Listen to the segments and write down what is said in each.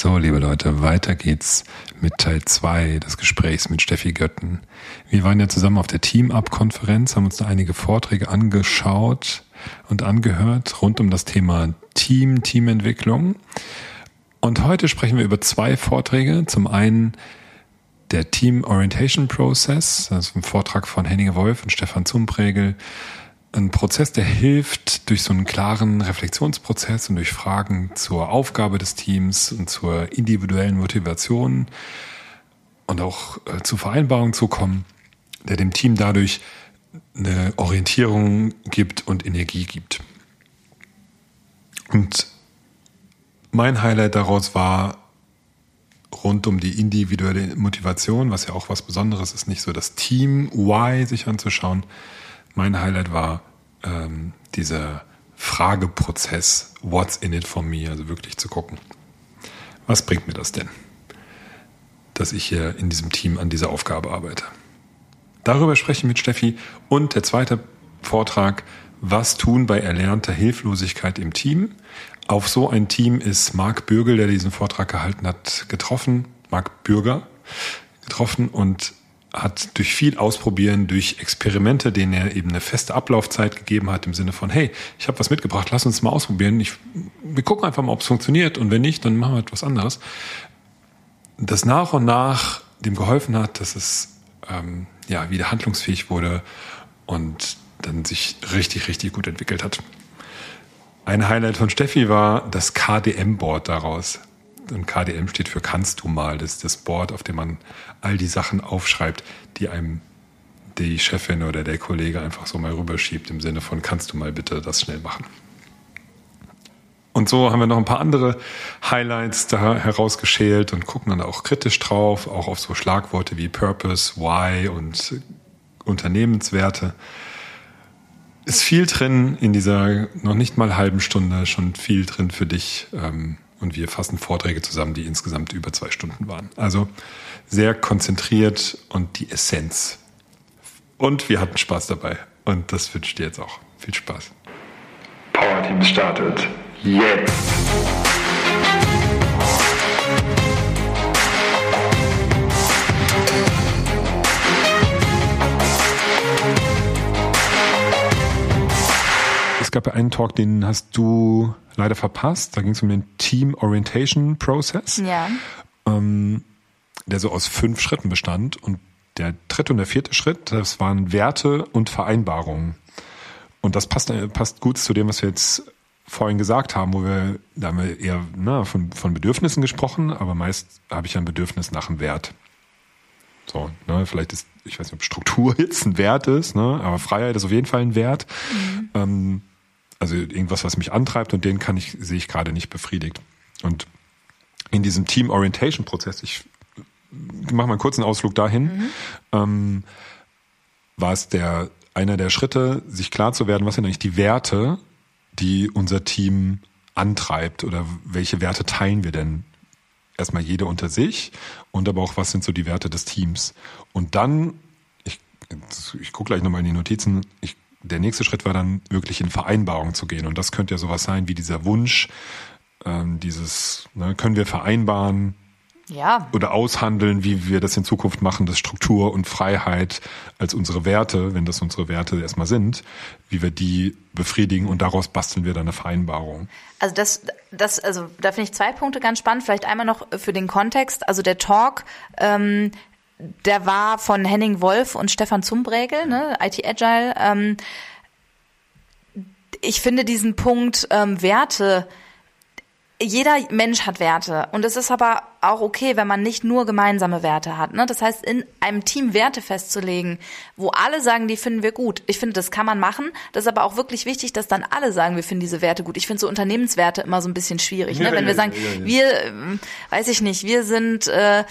So, liebe Leute, weiter geht's mit Teil 2 des Gesprächs mit Steffi Götten. Wir waren ja zusammen auf der Team-Up-Konferenz, haben uns da einige Vorträge angeschaut und angehört rund um das Thema Team, Teamentwicklung. Und heute sprechen wir über zwei Vorträge. Zum einen der Team Orientation Process, das ist ein Vortrag von Henning Wolf und Stefan Zumpregel ein Prozess, der hilft, durch so einen klaren Reflexionsprozess und durch Fragen zur Aufgabe des Teams und zur individuellen Motivation und auch äh, zu Vereinbarungen zu kommen, der dem Team dadurch eine Orientierung gibt und Energie gibt. Und mein Highlight daraus war rund um die individuelle Motivation, was ja auch was Besonderes ist, nicht so das Team Why sich anzuschauen, mein Highlight war ähm, dieser Frageprozess, what's in it for me, also wirklich zu gucken, was bringt mir das denn, dass ich hier in diesem Team an dieser Aufgabe arbeite. Darüber spreche ich mit Steffi und der zweite Vortrag, was tun bei erlernter Hilflosigkeit im Team. Auf so ein Team ist Marc Bürgel, der diesen Vortrag gehalten hat, getroffen, Marc Bürger getroffen und hat durch viel Ausprobieren, durch Experimente, denen er eben eine feste Ablaufzeit gegeben hat, im Sinne von, hey, ich habe was mitgebracht, lass uns mal ausprobieren. Ich, wir gucken einfach mal, ob es funktioniert und wenn nicht, dann machen wir etwas anderes. Das nach und nach dem geholfen hat, dass es ähm, ja wieder handlungsfähig wurde und dann sich richtig, richtig gut entwickelt hat. Ein Highlight von Steffi war das KDM-Board daraus und KDM steht für kannst du mal. Das ist das Board, auf dem man all die Sachen aufschreibt, die einem die Chefin oder der Kollege einfach so mal rüberschiebt, im Sinne von kannst du mal bitte das schnell machen. Und so haben wir noch ein paar andere Highlights da herausgeschält und gucken dann auch kritisch drauf, auch auf so Schlagworte wie Purpose, Why und Unternehmenswerte. Ist viel drin in dieser noch nicht mal halben Stunde, schon viel drin für dich. Ähm, und wir fassen Vorträge zusammen, die insgesamt über zwei Stunden waren. Also sehr konzentriert und die Essenz. Und wir hatten Spaß dabei. Und das wünsche ich dir jetzt auch. Viel Spaß. Power Team startet jetzt. Es gab ja einen Talk, den hast du leider verpasst. Da ging es um den Team Orientation Process. Ja. Ähm, der so aus fünf Schritten bestand. Und der dritte und der vierte Schritt, das waren Werte und Vereinbarungen. Und das passt, äh, passt gut zu dem, was wir jetzt vorhin gesagt haben, wo wir, da haben wir eher na, von, von Bedürfnissen gesprochen, aber meist habe ich ein Bedürfnis nach einem Wert. So, ne, vielleicht ist, ich weiß nicht, ob Struktur jetzt ein Wert ist, ne, aber Freiheit ist auf jeden Fall ein Wert. Mhm. Ähm, also irgendwas, was mich antreibt und den kann ich, sehe ich gerade nicht befriedigt. Und in diesem Team Orientation Prozess, ich mache mal einen kurzen Ausflug dahin, mhm. ähm, war es der, einer der Schritte, sich klar zu werden, was sind eigentlich die Werte, die unser Team antreibt oder welche Werte teilen wir denn? Erstmal jede unter sich und aber auch, was sind so die Werte des Teams? Und dann, ich, ich gucke gleich nochmal in die Notizen, ich der nächste Schritt war dann wirklich in Vereinbarung zu gehen. Und das könnte ja sowas sein wie dieser Wunsch, ähm, dieses, ne, können wir vereinbaren ja. oder aushandeln, wie wir das in Zukunft machen, dass Struktur und Freiheit als unsere Werte, wenn das unsere Werte erstmal sind, wie wir die befriedigen und daraus basteln wir dann eine Vereinbarung. Also das, das, also da finde ich zwei Punkte ganz spannend. Vielleicht einmal noch für den Kontext. Also der Talk ähm, der war von Henning Wolf und Stefan Zumbregel, ne, IT Agile. Ähm, ich finde diesen Punkt ähm, Werte, jeder Mensch hat Werte und es ist aber auch okay, wenn man nicht nur gemeinsame Werte hat. Ne? Das heißt, in einem Team Werte festzulegen, wo alle sagen, die finden wir gut. Ich finde, das kann man machen. Das ist aber auch wirklich wichtig, dass dann alle sagen, wir finden diese Werte gut. Ich finde so Unternehmenswerte immer so ein bisschen schwierig. Ne? Ja, wenn wir sagen, ja, ja, wir, weiß ich nicht, wir sind äh,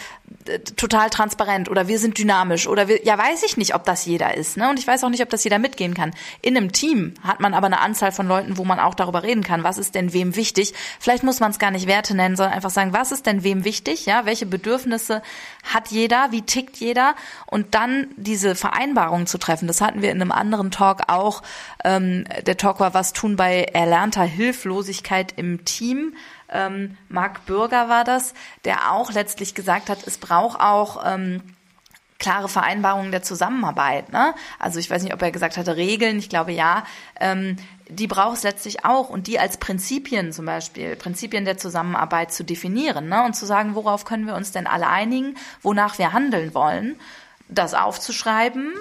total transparent oder wir sind dynamisch oder wir, ja, weiß ich nicht, ob das jeder ist. Ne? Und ich weiß auch nicht, ob das jeder mitgehen kann. In einem Team hat man aber eine Anzahl von Leuten, wo man auch darüber reden kann, was ist denn wem wichtig. Vielleicht muss man es gar nicht Werte nennen, sondern einfach sagen, was ist denn wem wichtig wichtig, ja, welche Bedürfnisse hat jeder, wie tickt jeder und dann diese Vereinbarung zu treffen. Das hatten wir in einem anderen Talk auch. Ähm, der Talk war, was tun bei erlernter Hilflosigkeit im Team. ähm, Marc Bürger war das, der auch letztlich gesagt hat, es braucht auch ähm, klare Vereinbarungen der Zusammenarbeit. Ne? Also ich weiß nicht, ob er gesagt hatte Regeln, ich glaube ja. Ähm, die braucht es letztlich auch und die als Prinzipien zum Beispiel, Prinzipien der Zusammenarbeit zu definieren ne? und zu sagen, worauf können wir uns denn alle einigen, wonach wir handeln wollen, das aufzuschreiben,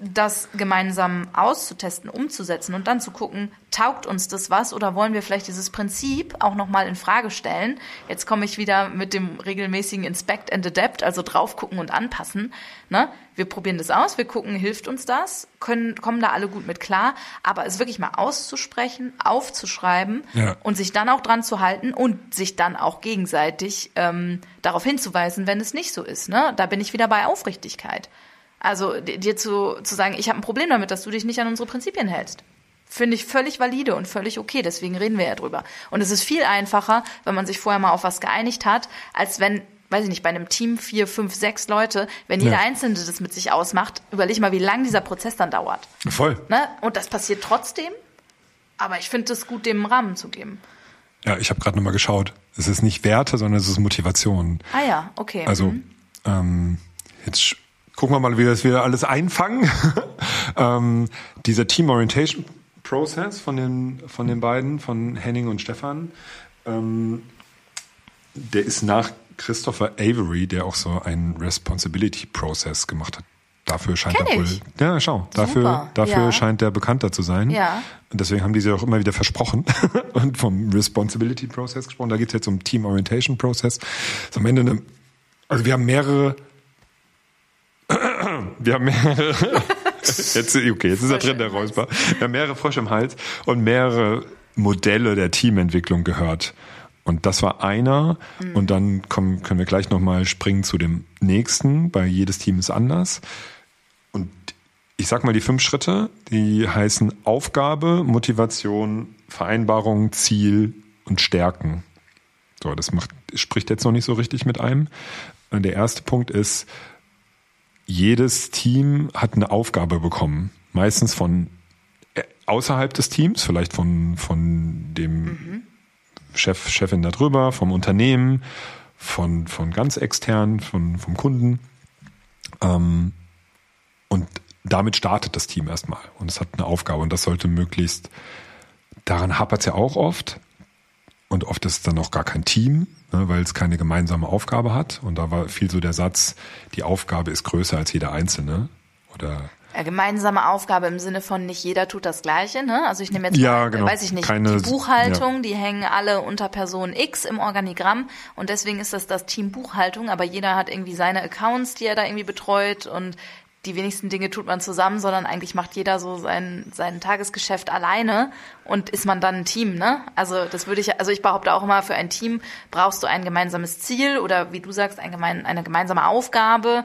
das gemeinsam auszutesten, umzusetzen und dann zu gucken, taugt uns das was oder wollen wir vielleicht dieses Prinzip auch nochmal in Frage stellen? Jetzt komme ich wieder mit dem regelmäßigen Inspect and Adapt, also drauf gucken und anpassen. Ne? Wir probieren das aus, wir gucken, hilft uns das, können, kommen da alle gut mit klar, aber es wirklich mal auszusprechen, aufzuschreiben Ja. und sich dann auch dran zu halten und sich dann auch gegenseitig ähm, darauf hinzuweisen, wenn es nicht so ist. Ne? Da bin ich wieder bei Aufrichtigkeit. Also di- dir zu, zu sagen, ich habe ein Problem damit, dass du dich nicht an unsere Prinzipien hältst. Finde ich völlig valide und völlig okay, deswegen reden wir ja drüber. Und es ist viel einfacher, wenn man sich vorher mal auf was geeinigt hat, als wenn, weiß ich nicht, bei einem Team vier, fünf, sechs Leute, wenn jeder Ja. Einzelne das mit sich ausmacht, überleg mal, wie lang dieser Prozess dann dauert. Voll. Ne? Und das passiert trotzdem, aber ich finde es gut, dem einen Rahmen zu geben. Ja, ich habe gerade nochmal geschaut. Es ist nicht Werte, sondern es ist Motivation. Ah ja, okay. Also Mhm. ähm, jetzt gucken wir mal, wie wir das wieder alles einfangen. ähm, dieser Team Orientation Process von den, von den beiden, von Henning und Stefan, ähm, der ist nach Christopher Avery, der auch so einen Responsibility Process gemacht hat. Dafür scheint Kenn er wohl. Ja, schau. Dafür, Super, dafür ja. scheint der bekannter zu sein. Ja. Und deswegen haben die sich auch immer wieder versprochen und vom Responsibility Process gesprochen. Da geht es jetzt um Team Orientation Process. Ist am Ende eine, also wir haben mehrere, wir haben mehrere, jetzt, okay, jetzt ist er drin, der Räusper. Wir haben mehrere Frösche im Hals und mehrere Modelle der Teamentwicklung gehört. Und das war einer. Und dann kommen, können wir gleich nochmal springen zu dem nächsten, weil jedes Team ist anders. Und ich sag mal die fünf Schritte, die heißen Aufgabe, Motivation, Vereinbarung, Ziel und Stärken. So, das macht, spricht jetzt noch nicht so richtig mit einem. Und der erste Punkt ist, jedes Team hat eine Aufgabe bekommen. Meistens von äh, außerhalb des Teams, vielleicht von, von dem Chef, Chefin darüber, vom Unternehmen, von, von ganz extern, von, vom Kunden. Ähm, und damit startet das Team erstmal. Und es hat eine Aufgabe und das sollte möglichst, daran hapert es ja auch oft. Und oft ist es dann auch gar kein Team, ne, weil es keine gemeinsame Aufgabe hat. Und da war viel so der Satz, die Aufgabe ist größer als jeder Einzelne. Oder Ja, gemeinsame Aufgabe im Sinne von nicht jeder tut das Gleiche, ne? Also ich nehme jetzt Ja, mal, genau. weiß ich nicht, Keine- die Buchhaltung, die hängen alle unter Person X im Organigramm und deswegen ist das das Team Buchhaltung, aber jeder hat irgendwie seine Accounts, die er da irgendwie betreut und die wenigsten Dinge tut man zusammen, sondern eigentlich macht jeder so sein, sein Tagesgeschäft alleine und ist man dann ein Team, ne? Also das würde ich, also ich behaupte auch immer, für ein Team brauchst du ein gemeinsames Ziel oder wie du sagst, ein gemein, eine gemeinsame Aufgabe.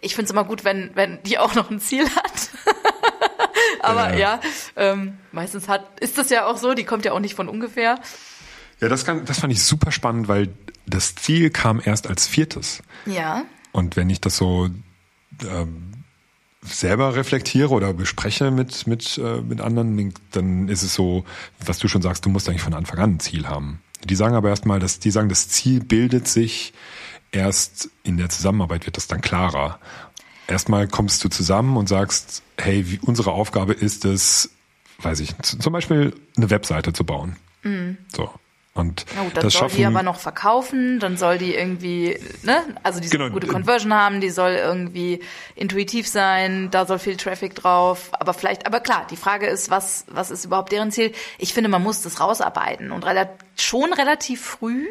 Ich finde es immer gut, wenn, wenn die auch noch ein Ziel hat. Aber ja, ähm, meistens hat, ist das ja auch so, die kommt ja auch nicht von ungefähr. ja, das, kann, das fand ich super spannend, weil das Ziel kam erst als viertes. Ja. Und wenn ich das so ähm, selber reflektiere oder bespreche mit, mit, äh, mit anderen, dann ist es so, was du schon sagst, du musst eigentlich von Anfang an ein Ziel haben. Die sagen aber erstmal, dass die sagen, das Ziel bildet sich erst in der Zusammenarbeit wird das dann klarer. Erstmal kommst du zusammen und sagst, hey, wie, unsere Aufgabe ist es, weiß ich, zum Beispiel eine Webseite zu bauen. So. Und gut, dann das soll schaffen die aber noch verkaufen, dann soll die irgendwie, ne, also die soll Genau. gute Conversion haben, die soll irgendwie intuitiv sein, da soll viel Traffic drauf, aber vielleicht, aber klar, die Frage ist, was, was ist überhaupt deren Ziel? Ich finde, man muss das rausarbeiten und rela schon relativ früh.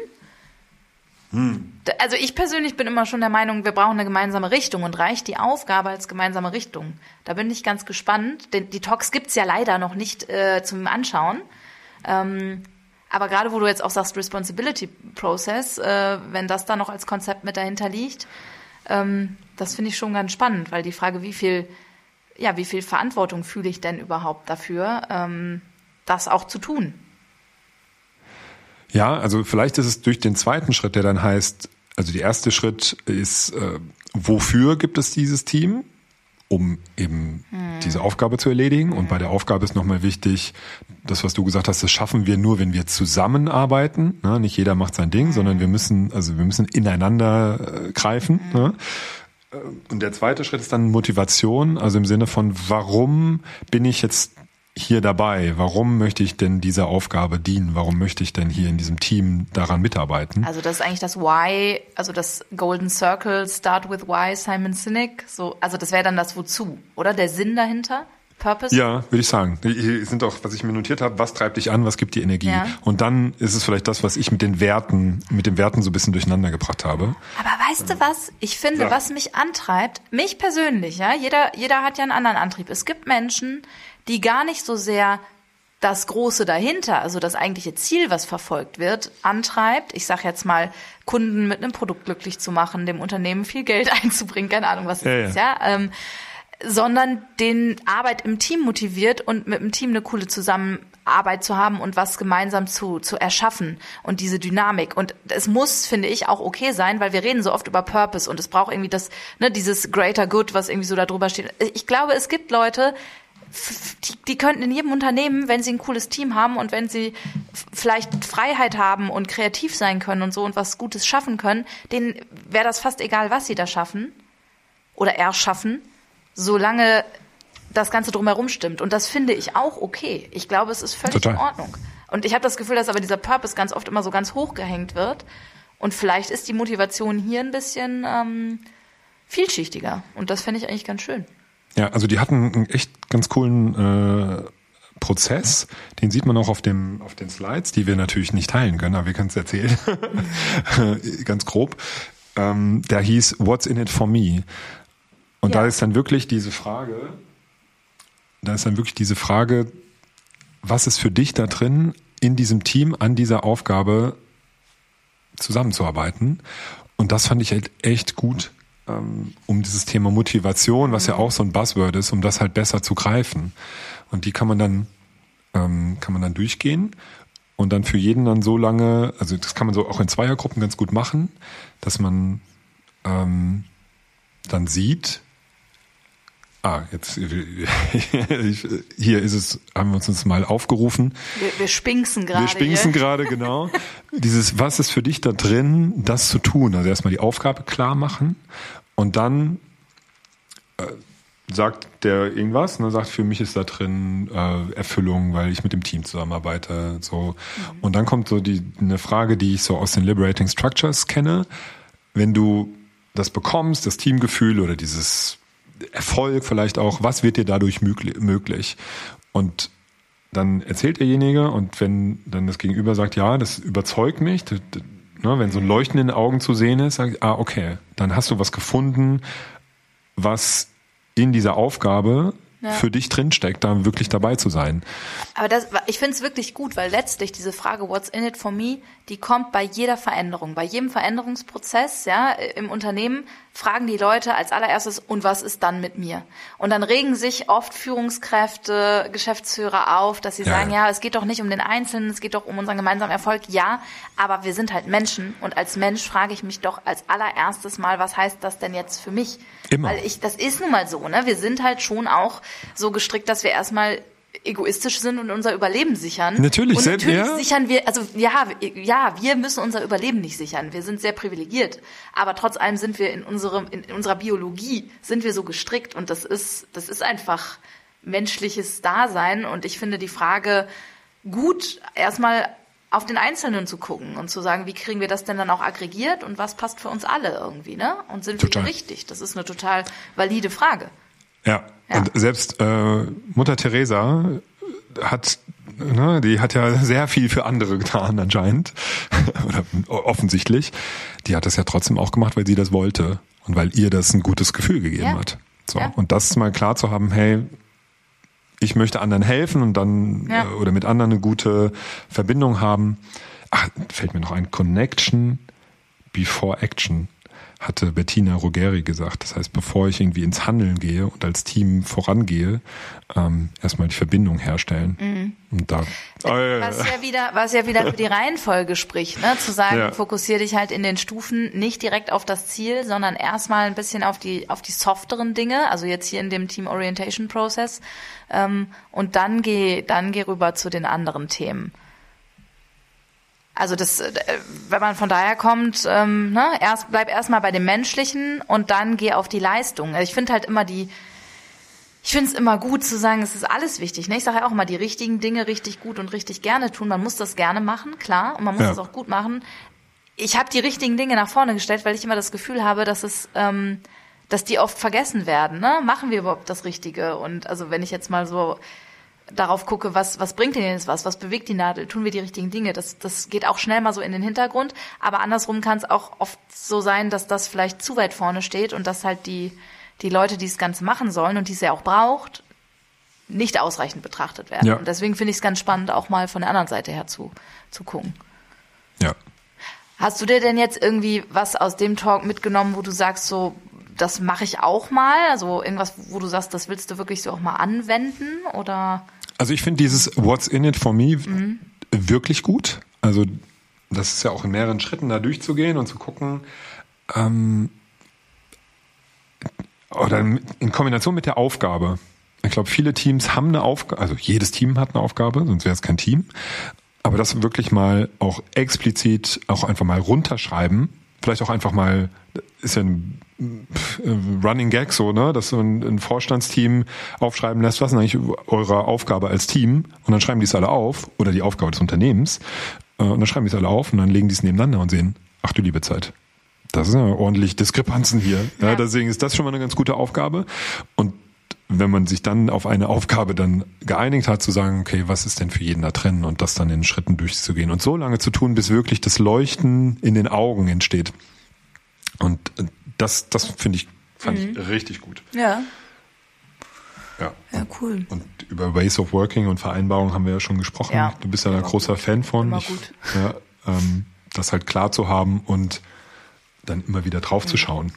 Da- Also ich persönlich bin immer schon der Meinung, wir brauchen eine gemeinsame Richtung und reicht die Aufgabe als gemeinsame Richtung. Da bin ich ganz gespannt, denn die Talks gibt's ja leider noch nicht äh, zum Anschauen. Ähm, aber gerade wo du jetzt auch sagst Responsibility Process, äh, wenn das da noch als Konzept mit dahinter liegt, ähm, das finde ich schon ganz spannend, weil die Frage, wie viel, ja, wie viel Verantwortung fühle ich denn überhaupt dafür, ähm, das auch zu tun? Ja, also vielleicht ist es durch den zweiten Schritt, der dann heißt, also der erste Schritt ist, äh, wofür gibt es dieses Team? um eben diese Aufgabe zu erledigen. Und bei der Aufgabe ist nochmal wichtig, das, was du gesagt hast, das schaffen wir nur, wenn wir zusammenarbeiten. Ne? Nicht jeder macht sein Ding, sondern wir müssen, also wir müssen ineinander äh, greifen. Ne? Äh, Und der zweite Schritt ist dann Motivation, also im Sinne von, warum bin ich jetzt hier dabei? Warum möchte ich denn dieser Aufgabe dienen? Warum möchte ich denn hier in diesem Team daran mitarbeiten? Also das ist eigentlich das Why, also das Golden Circle, Start with Why, Simon Sinek. So, also das wäre dann das Wozu, oder? Der Sinn dahinter? Purpose? Ja, würde ich sagen. Hier sind auch, was ich mir notiert habe, was treibt dich an, was gibt dir Energie? Ja. Und dann ist es vielleicht das, was ich mit den Werten, mit den Werten so ein bisschen durcheinander gebracht habe. Aber weißt du was? Ich finde, Sag. was mich antreibt, mich persönlich, ja, jeder, jeder hat ja einen anderen Antrieb. Es gibt Menschen, die gar nicht so sehr das Große dahinter, also das eigentliche Ziel, was verfolgt wird, antreibt. Ich sage jetzt mal, Kunden mit einem Produkt glücklich zu machen, dem Unternehmen viel Geld einzubringen, keine Ahnung, was es Ja, ist, ja. Ähm, sondern den Arbeit im Team motiviert und mit dem Team eine coole Zusammenarbeit zu haben und was gemeinsam zu, zu erschaffen und diese Dynamik. Und es muss, finde ich, auch okay sein, weil wir reden so oft über Purpose und es braucht irgendwie das, ne, dieses Greater Good, was irgendwie so da drüber steht. Ich glaube, es gibt Leute, die, die könnten in jedem Unternehmen, wenn sie ein cooles Team haben und wenn sie vielleicht Freiheit haben und kreativ sein können und so und was Gutes schaffen können, denen wäre das fast egal, was sie da schaffen oder erschaffen, solange das Ganze drumherum stimmt. Und das finde ich auch okay. Ich glaube, es ist völlig Total. in Ordnung. Und ich habe das Gefühl, dass aber dieser Purpose ganz oft immer so ganz hoch gehängt wird. Und vielleicht ist die Motivation hier ein bisschen ähm, vielschichtiger. Und das fände ich eigentlich ganz schön. Ja, also die hatten einen echt ganz coolen äh, Prozess. Den sieht man auch auf dem auf den Slides, die wir natürlich nicht teilen können, aber wir können es erzählen. ganz grob. Ähm, der hieß What's in it for me? Und da Ja. ist dann wirklich diese Frage, da ist dann wirklich diese Frage, was ist für dich da drin, in diesem Team an dieser Aufgabe zusammenzuarbeiten? Und das fand ich halt echt gut, ähm, um dieses Thema Motivation, was ja auch so ein Buzzword ist, um das halt besser zu greifen. Und die kann man dann, ähm, kann man dann durchgehen und dann für jeden dann so lange, also das kann man so auch in Zweiergruppen ganz gut machen, dass man ähm, dann sieht, ah, jetzt hier ist es, haben wir uns das mal aufgerufen. Wir, wir spinksen gerade. Wir spinksen hier. gerade, genau. Dieses, was ist für dich da drin, das zu tun? Also erstmal die Aufgabe klar machen und dann äh, sagt der irgendwas, ne, sagt, für mich ist da drin äh, Erfüllung, weil ich mit dem Team zusammenarbeite. So. Und dann kommt so die eine Frage, die ich so aus den Liberating Structures kenne. Wenn du das bekommst, das Teamgefühl oder dieses Erfolg vielleicht auch, was wird dir dadurch mögli- möglich? Und dann erzählt derjenige und wenn dann das Gegenüber sagt, ja, das überzeugt mich, d- d- ne, wenn so ein Leuchten in den Augen zu sehen ist, sag ich, ah, okay, dann hast du was gefunden, was in dieser Aufgabe Ja. für dich drinsteckt, da wirklich dabei zu sein. Aber das, ich finde es wirklich gut, weil letztlich diese Frage, what's in it for me, die kommt bei jeder Veränderung, bei jedem Veränderungsprozess, ja, im Unternehmen fragen die Leute als allererstes, und was ist dann mit mir? Und dann regen sich oft Führungskräfte, Geschäftsführer auf, dass sie Ja, sagen, ja. es geht doch nicht um den Einzelnen, es geht doch um unseren gemeinsamen Erfolg. Ja, aber wir sind halt Menschen und als Mensch frage ich mich doch als allererstes mal, was heißt das denn jetzt für mich? Immer. Weil ich, das ist nun mal so, ne? Wir sind halt schon auch so gestrickt, dass wir erstmal egoistisch sind und unser Überleben sichern. Natürlich, und selbst- natürlich ja. sichern wir, also ja, ja, wir müssen unser Überleben nicht sichern. Wir sind sehr privilegiert, aber trotz allem sind wir in unserem, in, unserer Biologie sind wir so gestrickt und das ist, das ist einfach menschliches Dasein und ich finde die Frage gut, erstmal auf den Einzelnen zu gucken und zu sagen, wie kriegen wir das denn dann auch aggregiert und was passt für uns alle irgendwie, ne? Und sind Total. wir richtig? Das ist eine total valide Frage. Ja. Ja. Und selbst äh, Mutter Teresa hat, ne, die hat ja sehr viel für andere getan anscheinend oder offensichtlich. Die hat das ja trotzdem auch gemacht, weil sie das wollte und weil ihr das ein gutes Gefühl gegeben Ja. hat. So Ja. und das mal klar zu haben, hey, ich möchte anderen helfen und dann Ja. äh, oder mit anderen eine gute Verbindung haben. Ach, fällt mir noch ein Connection before Action hatte Bettina Rogeri gesagt. Das heißt, bevor ich irgendwie ins Handeln gehe und als Team vorangehe, ähm, erstmal die Verbindung herstellen. Mhm. Und da, oh, ja, was ja wieder, was ja wieder für die Reihenfolge spricht, ne? Zu sagen, ja. fokussiere dich halt in den Stufen nicht direkt auf das Ziel, sondern erstmal ein bisschen auf die, auf die softeren Dinge, also jetzt hier in dem Team Orientation Process, ähm, und dann geh, dann geh rüber zu den anderen Themen. Also das, äh, wenn man von daher kommt, ähm, ne, erst bleib erstmal bei dem Menschlichen und dann geh auf die Leistung. Also ich finde halt immer die, ich finde es immer gut zu sagen, es ist alles wichtig. Ne? Ich sage ja auch immer, die richtigen Dinge richtig gut und richtig gerne tun. Man muss das gerne machen, klar, und man muss ja. das auch gut machen. Ich habe die richtigen Dinge nach vorne gestellt, weil ich immer das Gefühl habe, dass es, ähm, dass die oft vergessen werden. Ne? Machen wir überhaupt das Richtige? Und also wenn ich jetzt mal so darauf gucke, was, was bringt denn jetzt was, was bewegt die Nadel, tun wir die richtigen Dinge. Das, das geht auch schnell mal so in den Hintergrund, aber andersrum kann es auch oft so sein, dass das vielleicht zu weit vorne steht und dass halt die, die Leute, die das Ganze machen sollen und die es ja auch braucht, nicht ausreichend betrachtet werden. Ja. Und deswegen finde ich es ganz spannend, auch mal von der anderen Seite her zu, zu gucken. Ja. Hast du dir denn jetzt irgendwie was aus dem Talk mitgenommen, wo du sagst, so, das mache ich auch mal? Also irgendwas, wo du sagst, das willst du wirklich so auch mal anwenden? Oder? Also ich finde dieses What's in it for me mhm. wirklich gut. Also das ist ja auch in mehreren Schritten da durchzugehen und zu gucken, ähm, oder in Kombination mit der Aufgabe. Ich glaube, viele Teams haben eine Aufgabe, also jedes Team hat eine Aufgabe, sonst wäre es kein Team. Aber das wirklich mal auch explizit auch einfach mal runterschreiben, vielleicht auch einfach mal, ist ja ein Running Gag so, ne, dass so ein, ein Vorstandsteam aufschreiben lässt, was ist eigentlich eure Aufgabe als Team? Und dann schreiben die es alle auf, oder die Aufgabe des Unternehmens, äh, und dann schreiben die es alle auf und dann legen die es nebeneinander und sehen, ach du liebe Zeit. Das sind ja ordentlich Diskrepanzen hier. Ja, ja. Deswegen ist das schon mal eine ganz gute Aufgabe. Und wenn man sich dann auf eine Aufgabe dann geeinigt hat, zu sagen, okay, was ist denn für jeden da drin und das dann in Schritten durchzugehen und so lange zu tun, bis wirklich das Leuchten in den Augen entsteht. Und das, das finde ich, fand mhm. ich richtig gut. Ja. Ja. Ja, cool. Und über Ways of Working und Vereinbarung haben wir ja schon gesprochen. Ja. Du bist ja ein großer gut. Fan von. Immer gut. Ich, ja, ähm, das halt klar zu haben und dann immer wieder drauf mhm. zu schauen.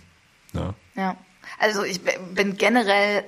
Ja. ja. Also ich bin generell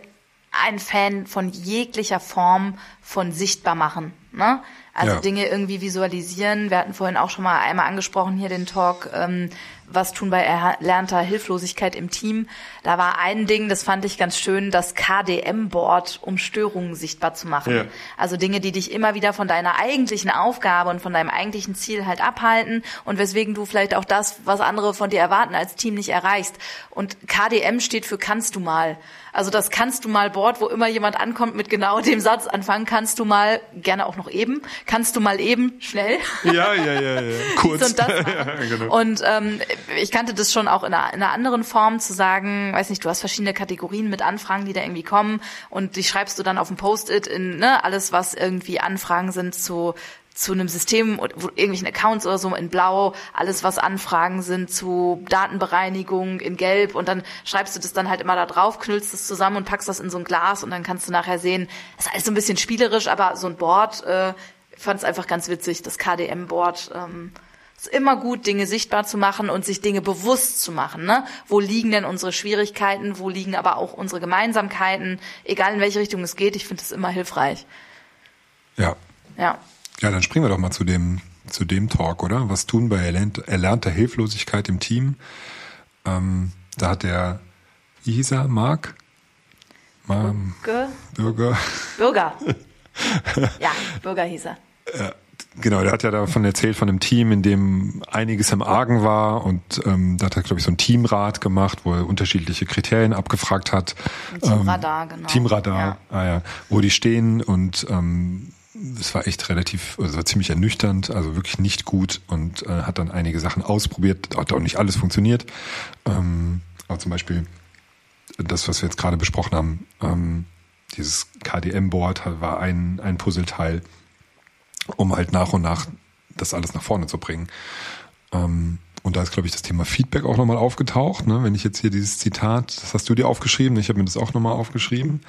ein Fan von jeglicher Form von sichtbar machen. Ne? Also ja. Dinge irgendwie visualisieren. Wir hatten vorhin auch schon mal einmal angesprochen hier den Talk, ähm, was tun bei erlernter Hilflosigkeit im Team. Da war ein Ding, das fand ich ganz schön, das KDM-Board, um Störungen sichtbar zu machen. Ja. Also Dinge, die dich immer wieder von deiner eigentlichen Aufgabe und von deinem eigentlichen Ziel halt abhalten und weswegen du vielleicht auch das, was andere von dir erwarten, als Team nicht erreichst. Und KDM steht für kannst du mal. Also das kannst du mal Board, wo immer jemand ankommt mit genau dem Satz anfangen, kannst du mal, gerne auch noch eben, kannst du mal eben, schnell. Ja, ja, ja, ja. kurz. und, ja, genau. und ähm, ich kannte das schon auch in einer, in einer anderen Form zu sagen, weiß nicht, du hast verschiedene Kategorien mit Anfragen, die da irgendwie kommen und die schreibst du dann auf dem Post-it in ne, alles, was irgendwie Anfragen sind zu zu einem System oder irgendwelchen Accounts oder so in Blau, alles was Anfragen sind zu Datenbereinigung in Gelb und dann schreibst du das dann halt immer da drauf, knüllst es zusammen und packst das in so ein Glas und dann kannst du nachher sehen, das ist alles so ein bisschen spielerisch, aber so ein Board, äh, fand es einfach ganz witzig, das KDM-Board. Ähm, ist immer gut, Dinge sichtbar zu machen und sich Dinge bewusst zu machen. Ne? Wo liegen denn unsere Schwierigkeiten? Wo liegen aber auch unsere Gemeinsamkeiten? Egal in welche Richtung es geht, ich finde es immer hilfreich. Ja. Ja. Ja, dann springen wir doch mal zu dem, zu dem Talk, oder? Was tun bei erlernt, erlernter Hilflosigkeit im Team? Ähm, da hat der, wie hieß er, Marc? Bürger. Bürger. Bürger. ja, Bürger hieß er. Ja, genau, der hat ja davon erzählt, von einem Team, in dem einiges im Argen war und ähm, da hat er, glaube ich, so ein Teamrat gemacht, wo er unterschiedliche Kriterien abgefragt hat. Teamradar, ähm, genau. Teamradar, ja. Ah, ja, wo die stehen und ähm, es war echt relativ, also war ziemlich ernüchternd, also wirklich nicht gut und äh, hat dann einige Sachen ausprobiert, hat auch nicht alles funktioniert. Ähm, aber zum Beispiel das, was wir jetzt gerade besprochen haben, ähm, dieses KDM-Board war ein, ein Puzzleteil, um halt nach und nach das alles nach vorne zu bringen. Ähm, und da ist, glaube ich, das Thema Feedback auch nochmal aufgetaucht. Ne? Wenn ich jetzt hier dieses Zitat, das hast du dir aufgeschrieben, ich habe mir das auch nochmal aufgeschrieben.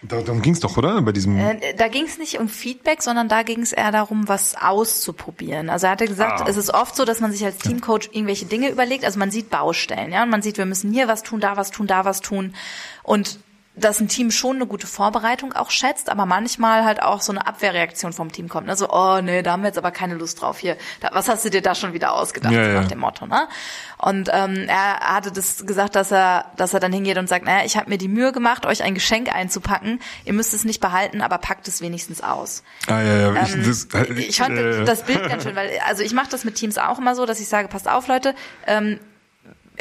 Darum ging es doch, oder? Bei diesem. Äh, da ging es nicht um Feedback, sondern da ging es eher darum, was auszuprobieren. Also er hatte gesagt, Ah. es ist oft so, dass man sich als Teamcoach irgendwelche Dinge überlegt. Also man sieht Baustellen, ja, und man sieht, wir müssen hier was tun, da was tun, da was tun. Und dass ein Team schon eine gute Vorbereitung auch schätzt, aber manchmal halt auch so eine Abwehrreaktion vom Team kommt. Also, oh nee, da haben wir jetzt aber keine Lust drauf hier. Da, was hast du dir da schon wieder ausgedacht, Ja, ja. nach dem Motto, ne? Und ähm, er hatte das gesagt, dass er, dass er dann hingeht und sagt, naja, ich habe mir die Mühe gemacht, euch ein Geschenk einzupacken. Ihr müsst es nicht behalten, aber packt es wenigstens aus. ah, ja, ja. Ähm, ich, das, ich fand äh, das Bild ganz schön, weil also ich mache das mit Teams auch immer so, dass ich sage, passt auf, Leute, ähm,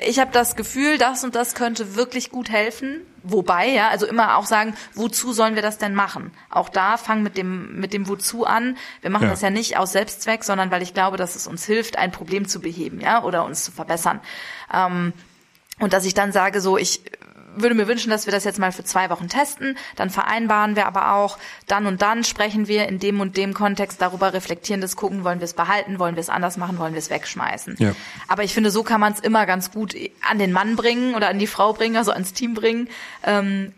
ich habe das Gefühl, das und das könnte wirklich gut helfen. Wobei, ja, also immer auch sagen, wozu sollen wir das denn machen? Auch da fang mit dem mit dem wozu an. Wir machen Ja. das ja nicht aus Selbstzweck, sondern weil ich glaube, dass es uns hilft, ein Problem zu beheben, ja, oder uns zu verbessern. Ähm, und dass ich dann sage, so, ich würde mir wünschen, dass wir das jetzt mal für zwei Wochen testen. Dann vereinbaren wir aber auch, dann und dann sprechen wir in dem und dem Kontext darüber, reflektieren das, gucken, wollen wir es behalten, wollen wir es anders machen, wollen wir es wegschmeißen. Ja. Aber ich finde, so kann man es immer ganz gut an den Mann bringen oder an die Frau bringen, also ans Team bringen, ähm,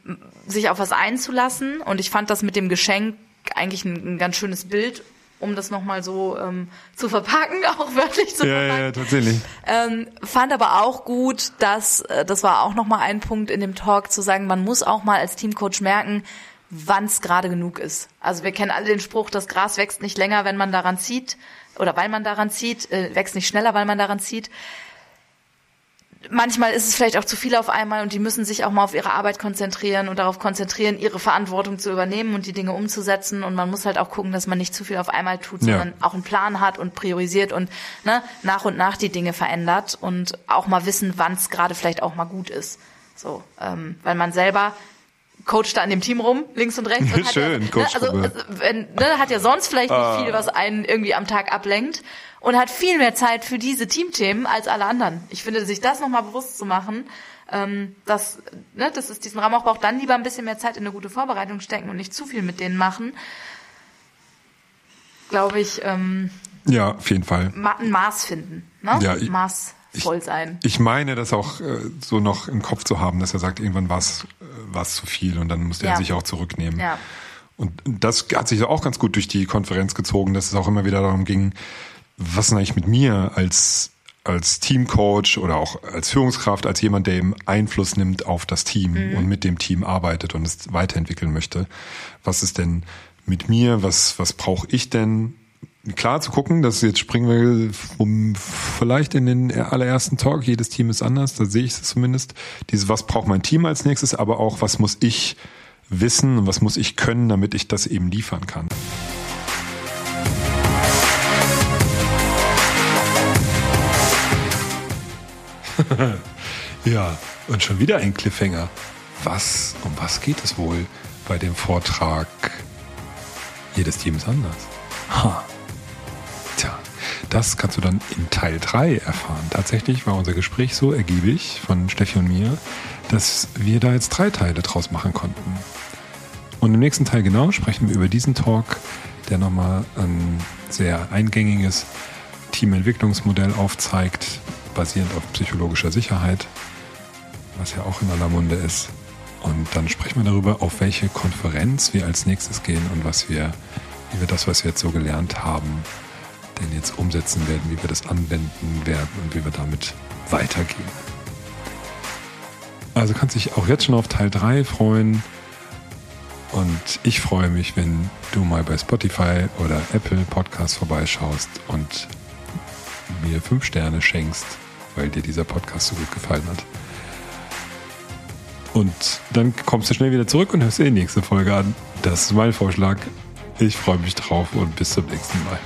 sich auf was einzulassen. Und ich fand das mit dem Geschenk eigentlich ein, ein ganz schönes Bild, um das nochmal so ähm, zu verpacken, auch wörtlich zu ja, verpacken. ja, tatsächlich. Ähm, fand aber auch gut, dass, äh, das war auch nochmal ein Punkt in dem Talk, zu sagen, man muss auch mal als Teamcoach merken, wann es gerade genug ist. Also wir kennen alle den Spruch, das Gras wächst nicht länger, wenn man daran zieht, oder weil man daran zieht, äh, wächst nicht schneller, weil man daran zieht. Manchmal ist es vielleicht auch zu viel auf einmal und die müssen sich auch mal auf ihre Arbeit konzentrieren und darauf konzentrieren, ihre Verantwortung zu übernehmen und die Dinge umzusetzen. Und man muss halt auch gucken, dass man nicht zu viel auf einmal tut, Ja. sondern auch einen Plan hat und priorisiert und ne, nach und nach die Dinge verändert und auch mal wissen, wann es gerade vielleicht auch mal gut ist. So, ähm, weil man selber coacht da an dem Team rum, links und rechts. Und Schön, ja, ne, Coach also, also, wenn, ne, hat ja sonst vielleicht nicht viel, was einen irgendwie am Tag ablenkt und hat viel mehr Zeit für diese Teamthemen als alle anderen. Ich finde, sich das nochmal bewusst zu machen, ähm, dass, ne, dass es diesen Raum auch braucht, dann lieber ein bisschen mehr Zeit in eine gute Vorbereitung stecken und nicht zu viel mit denen machen, glaube ich, ähm, Ja, auf jeden Fall. ma ein Maß finden. Ne? Ja, ich- Maßvoll sein. Ich meine, das auch äh, so noch im Kopf zu haben, dass er sagt, irgendwann war es äh, zu viel und dann musste Ja. er sich auch zurücknehmen. Ja. Und das hat sich auch ganz gut durch die Konferenz gezogen, dass es auch immer wieder darum ging, was ist eigentlich mit mir als, als Teamcoach oder auch als Führungskraft, als jemand, der eben Einfluss nimmt auf das Team Mhm. und mit dem Team arbeitet und es weiterentwickeln möchte. Was ist denn mit mir? Was, was brauche ich denn? Klar zu gucken, dass jetzt springen wir um, vielleicht in den allerersten Talk, jedes Team ist anders, da sehe ich es zumindest. Dieses, was braucht mein Team als nächstes, aber auch, was muss ich wissen und was muss ich können, damit ich das eben liefern kann. ja, und schon wieder ein Cliffhanger. Was, um was geht es wohl bei dem Vortrag? Jedes Team ist anders. Ha. Das kannst du dann in Teil 3 erfahren. Tatsächlich war unser Gespräch so ergiebig von Steffi und mir, dass wir da jetzt drei Teile draus machen konnten. Und im nächsten Teil genau sprechen wir über diesen Talk, der nochmal ein sehr eingängiges Teamentwicklungsmodell aufzeigt, basierend auf psychologischer Sicherheit, was ja auch in aller Munde ist. Und dann sprechen wir darüber, auf welche Konferenz wir als nächstes gehen und was wir, wie wir das, was wir jetzt so gelernt haben, denn jetzt umsetzen werden, wie wir das anwenden werden und wie wir damit weitergehen. Also kannst dich auch jetzt schon auf Teil 3 freuen. Und ich freue mich, wenn du mal bei Spotify oder Apple Podcast vorbeischaust und mir fünf Sterne schenkst, weil dir dieser Podcast so gut gefallen hat. Und dann kommst du schnell wieder zurück und hörst dir die nächste Folge an. Das ist mein Vorschlag. Ich freue mich drauf und bis zum nächsten Mal.